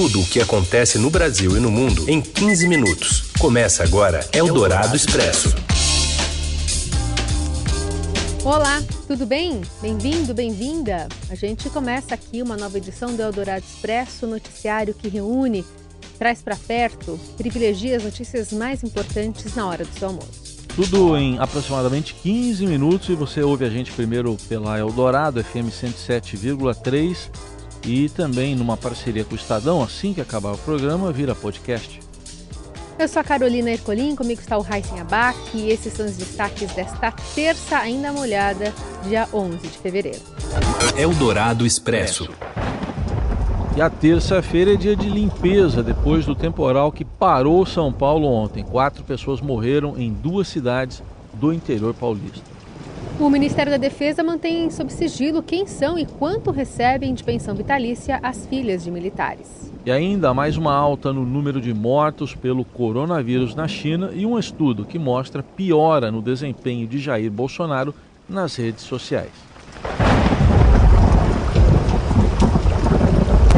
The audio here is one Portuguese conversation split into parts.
tudo o que acontece no Brasil e no mundo em 15 minutos. Começa agora Eldorado Expresso. Olá, tudo bem? Bem-vindo, bem-vinda. A gente começa aqui uma nova edição do Eldorado Expresso, noticiário que reúne, traz para perto, privilegia as notícias mais importantes na hora do seu almoço. Tudo em aproximadamente 15 minutos e você ouve a gente primeiro pela Eldorado FM 107,3 e também numa parceria com o Estadão, assim que acabar o programa, vira podcast. Eu sou a Carolina Ercolim, comigo está o Raíssen Abac e esses são os destaques desta terça ainda molhada, dia 11 de fevereiro. Eldorado Expresso. E a terça-feira é dia de limpeza depois do temporal que parou São Paulo ontem. Quatro pessoas morreram em duas cidades do interior paulista. O Ministério da Defesa mantém sob sigilo quem são e quanto recebem de pensão vitalícia as filhas de militares. E ainda mais uma alta no número de mortos pelo coronavírus na China e um estudo que mostra piora no desempenho de Jair Bolsonaro nas redes sociais.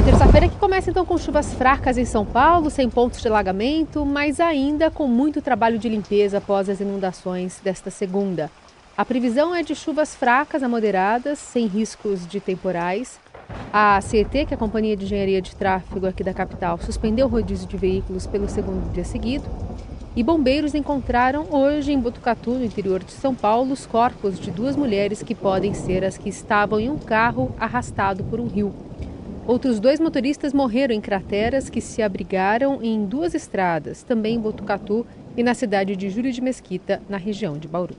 Terça-feira que começa então com chuvas fracas em São Paulo, sem pontos de alagamento, mas ainda com muito trabalho de limpeza após as inundações desta segunda. A previsão é de chuvas fracas a moderadas, sem riscos de temporais. A CET, que é a Companhia de Engenharia de Tráfego aqui da capital, suspendeu o rodízio de veículos pelo segundo dia seguido. E bombeiros encontraram hoje em Botucatu, no interior de São Paulo, os corpos de duas mulheres que podem ser as que estavam em um carro arrastado por um rio. Outros dois motoristas morreram em crateras que se abrigaram em duas estradas, também em Botucatu e na cidade de Júlio de Mesquita, na região de Bauru.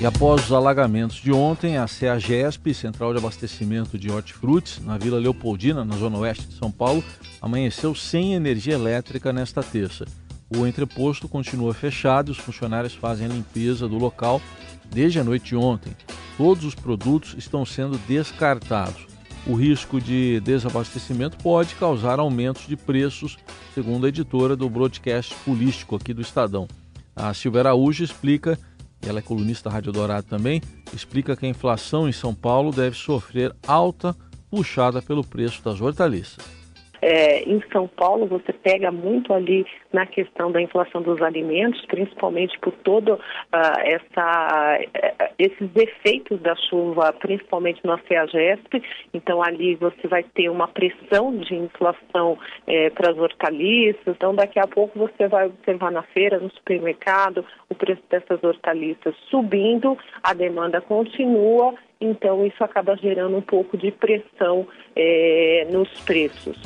E após os alagamentos de ontem, a CEAGESP, Central de Abastecimento de Hortifrutis, na Vila Leopoldina, na zona oeste de São Paulo, amanheceu sem energia elétrica nesta terça. O entreposto continua fechado e os funcionários fazem a limpeza do local desde a noite de ontem. Todos os produtos estão sendo descartados. O risco de desabastecimento pode causar aumentos de preços, segundo a editora do broadcast político aqui do Estadão. A Silvia Araújo explica, ela é colunista da Rádio Dourado também, explica que a inflação em São Paulo deve sofrer alta puxada pelo preço das hortaliças. É, em São Paulo, você pega muito ali na questão da inflação dos alimentos, principalmente por todo uh, essa, uh, esses efeitos da chuva, principalmente na CEAGESP. Então, ali você vai ter uma pressão de inflação uh, para as hortaliças. Então, daqui a pouco você vai observar na feira, no supermercado, o preço dessas hortaliças subindo, a demanda continua então isso acaba gerando um pouco de pressão é, nos preços.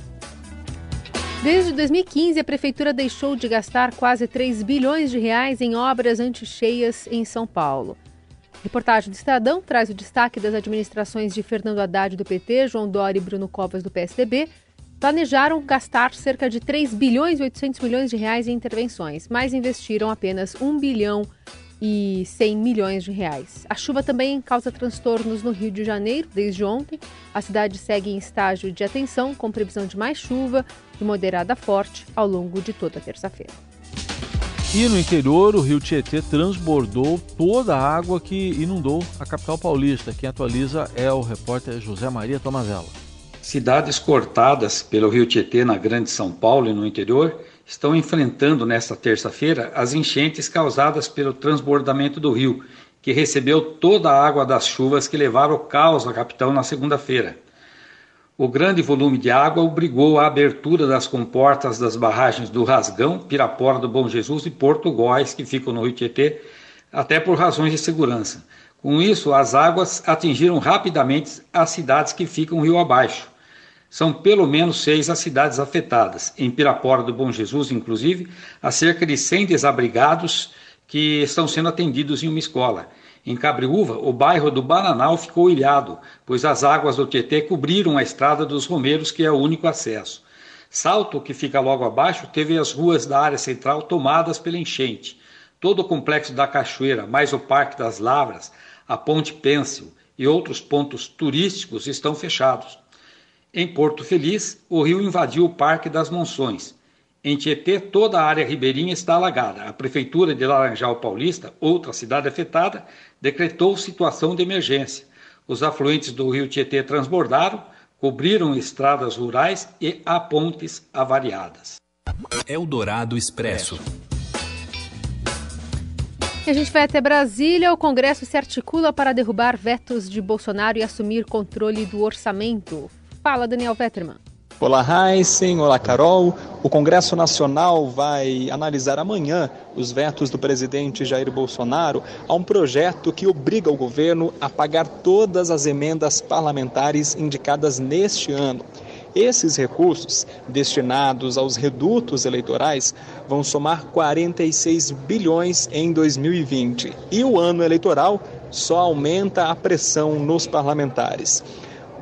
Desde 2015, a prefeitura deixou de gastar quase 3 bilhões de reais em obras anticheias em São Paulo. reportagem do Estadão traz o destaque das administrações de Fernando Haddad do PT, João Dória e Bruno Covas do PSDB. Planejaram gastar cerca de 3 bilhões e 800 milhões de reais em intervenções, mas investiram apenas 1 bilhão e 100 milhões de reais. A chuva também causa transtornos no Rio de Janeiro desde ontem. A cidade segue em estágio de atenção, com previsão de mais chuva e moderada forte ao longo de toda a terça-feira. E no interior, o rio Tietê transbordou toda a água que inundou a capital paulista. Quem atualiza é o repórter José Maria Tomazella. Cidades cortadas pelo rio Tietê na Grande São Paulo e no interior estão enfrentando nesta terça-feira as enchentes causadas pelo transbordamento do rio, que recebeu toda a água das chuvas que levaram caos à capital na segunda-feira. O grande volume de água obrigou a abertura das comportas das barragens do Rasgão, Pirapora do Bom Jesus e Porto Góis, que ficam no Rio Tietê, até por razões de segurança. Com isso, as águas atingiram rapidamente as cidades que ficam rio abaixo. São pelo menos seis as cidades afetadas. Em Pirapora do Bom Jesus, inclusive, há cerca de 100 desabrigados que estão sendo atendidos em uma escola. Em Cabriúva, o bairro do Bananal ficou ilhado, pois as águas do Tietê cobriram a estrada dos Romeiros, que é o único acesso. Salto, que fica logo abaixo, teve as ruas da área central tomadas pela enchente. Todo o complexo da Cachoeira, mais o Parque das Lavras, a Ponte Pêncil e outros pontos turísticos estão fechados. Em Porto Feliz, o rio invadiu o Parque das Monções. Em Tietê, toda a área ribeirinha está alagada. A Prefeitura de Laranjal Paulista, outra cidade afetada, decretou situação de emergência. Os afluentes do rio Tietê transbordaram, cobriram estradas rurais e há pontes avariadas. Eldorado Expresso. E a gente vai até Brasília. O Congresso se articula para derrubar vetos de Bolsonaro e assumir controle do orçamento. Fala, Daniel Vetterman. Olá, Heisen. Olá, Carol. O Congresso Nacional vai analisar amanhã os vetos do presidente Jair Bolsonaro a um projeto que obriga o governo a pagar todas as emendas parlamentares indicadas neste ano. Esses recursos, destinados aos redutos eleitorais, vão somar 46 bilhões em 2020. E o ano eleitoral só aumenta a pressão nos parlamentares.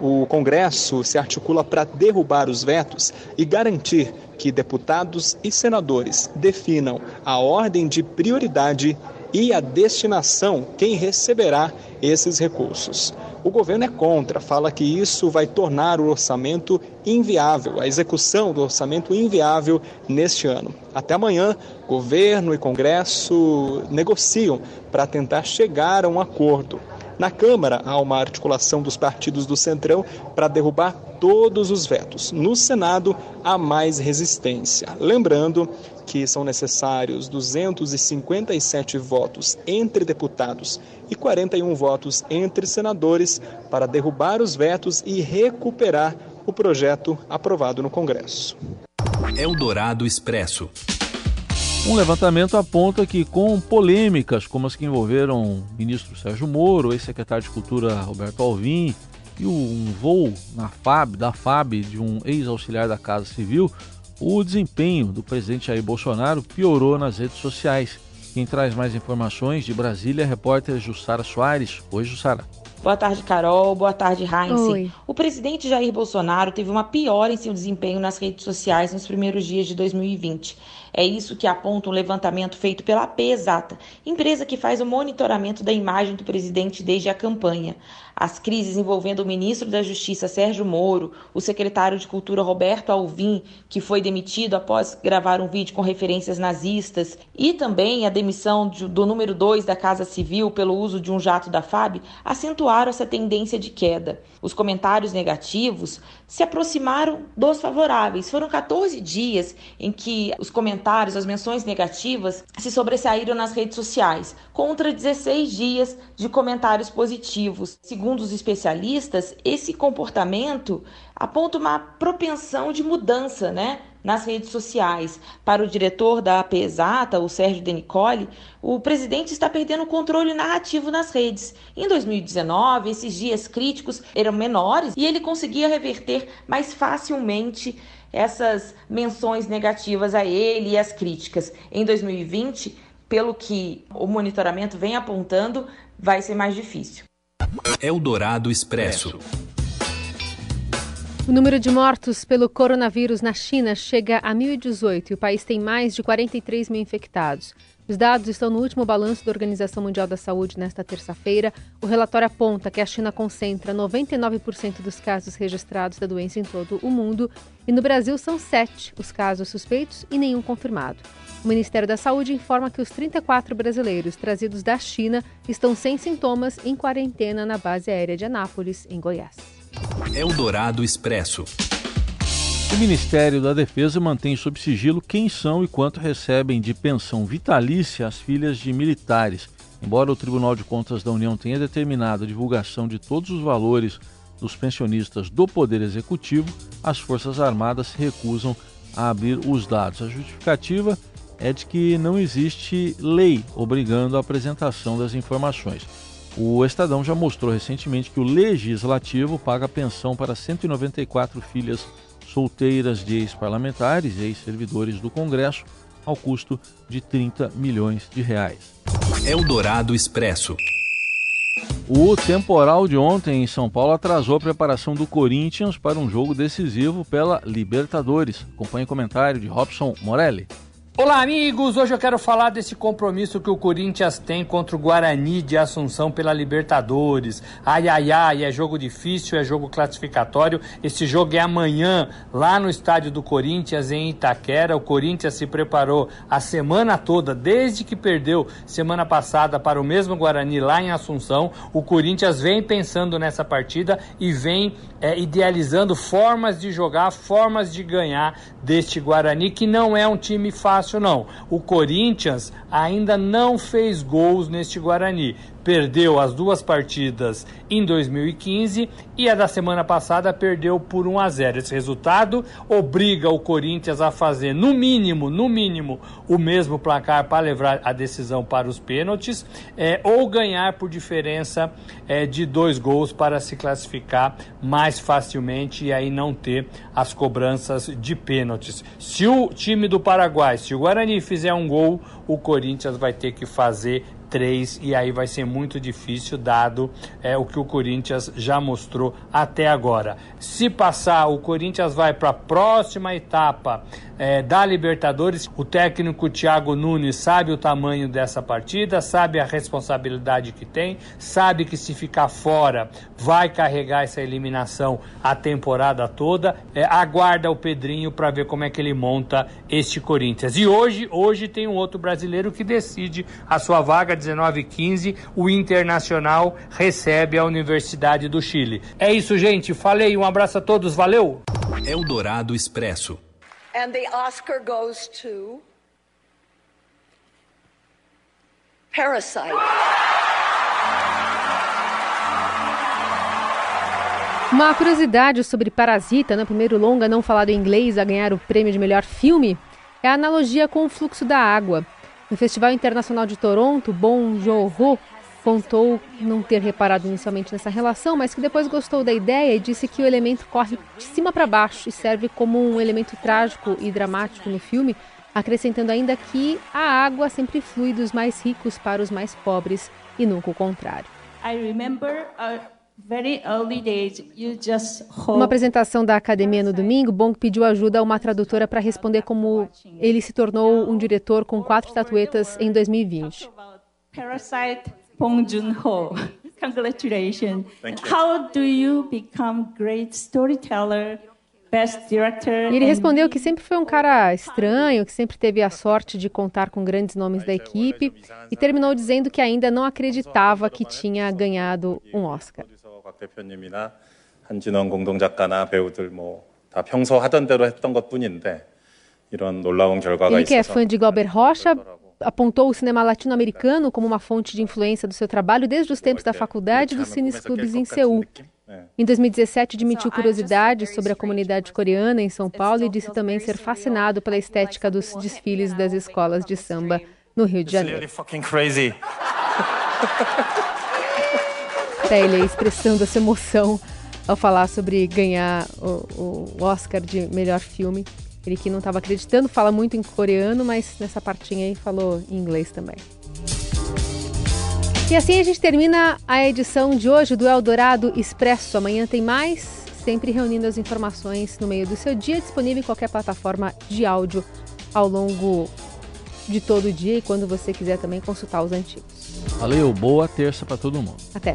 O Congresso se articula para derrubar os vetos e garantir que deputados e senadores definam a ordem de prioridade e a destinação, quem receberá esses recursos. O governo é contra, fala que isso vai tornar o orçamento inviável, a execução do orçamento inviável neste ano. Até amanhã, governo e Congresso negociam para tentar chegar a um acordo. Na Câmara, há uma articulação dos partidos do Centrão para derrubar todos os vetos. No Senado, há mais resistência. Lembrando que são necessários 257 votos entre deputados e 41 votos entre senadores para derrubar os vetos e recuperar o projeto aprovado no Congresso. Eldorado Expresso. Um levantamento aponta que, com polêmicas como as que envolveram o ministro Sérgio Moro, ex-secretário de Cultura Roberto Alvim e um voo na FAB, da FAB de um ex-auxiliar da Casa Civil, o desempenho do presidente Jair Bolsonaro piorou nas redes sociais. Quem traz mais informações de Brasília é a repórter Jussara Soares. Oi, Jussara. Boa tarde, Carol. Boa tarde, Heinz. O presidente Jair Bolsonaro teve uma piora em seu desempenho nas redes sociais nos primeiros dias de 2020. É isso que aponta um levantamento feito pela P-Exata, empresa que faz o monitoramento da imagem do presidente desde a campanha. As crises envolvendo o ministro da Justiça Sérgio Moro, o secretário de Cultura Roberto Alvim, que foi demitido após gravar um vídeo com referências nazistas, e também a demissão do número 2 da Casa Civil pelo uso de um jato da FAB, acentuaram essa tendência de queda. Os comentários negativos se aproximaram dos favoráveis. Foram 14 dias em que os comentários, as menções negativas se sobressaíram nas redes sociais, contra 16 dias de comentários positivos. Segundo os especialistas, esse comportamento aponta uma propensão de mudança, né? Nas redes sociais. Para o diretor da AP Exata, o Sérgio Denicoli, o presidente está perdendo o controle narrativo nas redes. Em 2019, esses dias críticos eram menores e ele conseguia reverter mais facilmente essas menções negativas a ele e as críticas. Em 2020, pelo que o monitoramento vem apontando, vai ser mais difícil. Eldorado Expresso. O número de mortos pelo coronavírus na China chega a 1.018 e o país tem mais de 43 mil infectados. Os dados estão no último balanço da Organização Mundial da Saúde nesta terça-feira. O relatório aponta que a China concentra 99% dos casos registrados da doença em todo o mundo e no Brasil são sete os casos suspeitos e nenhum confirmado. O Ministério da Saúde informa que os 34 brasileiros trazidos da China estão sem sintomas em quarentena na base aérea de Anápolis, em Goiás. Eldorado Expresso. O Ministério da Defesa mantém sob sigilo quem são e quanto recebem de pensão vitalícia as filhas de militares. Embora o Tribunal de Contas da União tenha determinado a divulgação de todos os valores dos pensionistas do Poder Executivo, as Forças Armadas se recusam a abrir os dados. A justificativa é de que não existe lei obrigando a apresentação das informações. O Estadão já mostrou recentemente que o Legislativo paga pensão para 194 filhas solteiras de ex-parlamentares e ex-servidores do Congresso, ao custo de 30 milhões de reais. Eldorado Expresso. O temporal de ontem em São Paulo atrasou a preparação do Corinthians para um jogo decisivo pela Libertadores. Acompanhe o comentário de Robson Morelli. Olá, amigos! Hoje eu quero falar desse compromisso que o Corinthians tem contra o Guarani de Assunção pela Libertadores. Ai, ai, ai, é jogo difícil, é jogo classificatório. Esse jogo é amanhã, lá no estádio do Corinthians, em Itaquera. O Corinthians se preparou a semana toda, desde que perdeu semana passada para o mesmo Guarani lá em Assunção. O Corinthians vem pensando nessa partida e vem é, idealizando formas de jogar, formas de ganhar deste Guarani, que não é um time fácil não. O Corinthians ainda não fez gols neste Guarani perdeu as duas partidas em 2015 e a da semana passada perdeu por 1 a 0. Esse resultado obriga o Corinthians a fazer no mínimo, no mínimo, o mesmo placar para levar a decisão para os pênaltis é, ou ganhar por diferença é, de dois gols para se classificar mais facilmente e aí não ter as cobranças de pênaltis. Se o time do Paraguai, se o Guarani fizer um gol, o Corinthians vai ter que fazer três e aí vai ser muito difícil dado é, o que o Corinthians já mostrou até agora. Se passar, o Corinthians vai para a próxima etapa é, da Libertadores. O técnico Thiago Nunes sabe o tamanho dessa partida, sabe a responsabilidade que tem, sabe que se ficar fora vai carregar essa eliminação a temporada toda. É, aguarda o Pedrinho para ver como é que ele monta este Corinthians. E hoje, hoje tem um outro brasileiro que decide a sua vaga 19 15. O Internacional recebe a Universidade do Chile. É isso, gente. Falei. Um abraço a todos. Valeu. Eldorado Expresso. And the Oscar goes to Parasite. Uma curiosidade sobre Parasita, no né? primeiro longa não falado em inglês a ganhar o prêmio de melhor filme, é a analogia com o fluxo da água. No Festival Internacional de Toronto, Bon Joon-ho contou não ter reparado inicialmente nessa relação, mas que depois gostou da ideia e disse que o elemento corre de cima para baixo e serve como um elemento trágico e dramático no filme, acrescentando ainda que a água sempre flui dos mais ricos para os mais pobres e nunca o contrário. Uma apresentação da academia no domingo, Bong pediu ajuda a uma tradutora para responder como ele se tornou um diretor com quatro estatuetas em 2020. Parasite Bong Joon-ho. Congratulations. Thank you. How do you become great storyteller? Best director e ele respondeu que sempre foi um cara estranho, que sempre teve a sorte de contar com grandes nomes da equipe e terminou dizendo que ainda não acreditava que tinha ganhado um Oscar. 한진원 공동작가나 배우들 뭐다 평소 하던 대로 했던 것뿐인데 이런 놀라운 결과가 Ele que é fã de Glauber Rocha apontou o cinema latino-americano como uma fonte de influência do seu trabalho desde os tempos da faculdade e dos cineclubes em Seul. Em 2017, admitiu curiosidades sobre a comunidade coreana em São Paulo e disse também ser fascinado pela estética dos desfiles das escolas de samba no Rio de Janeiro. Até ele expressando essa emoção ao falar sobre ganhar o, o Oscar de melhor filme. Ele que não estava acreditando, fala muito em coreano, mas nessa partinha aí falou em inglês também. E assim a gente termina a edição de hoje do Eldorado Expresso. Amanhã tem mais, sempre reunindo as informações no meio do seu dia, disponível em qualquer plataforma de áudio ao longo de todo o dia e quando você quiser também consultar os antigos. Valeu, boa terça para todo mundo. Até.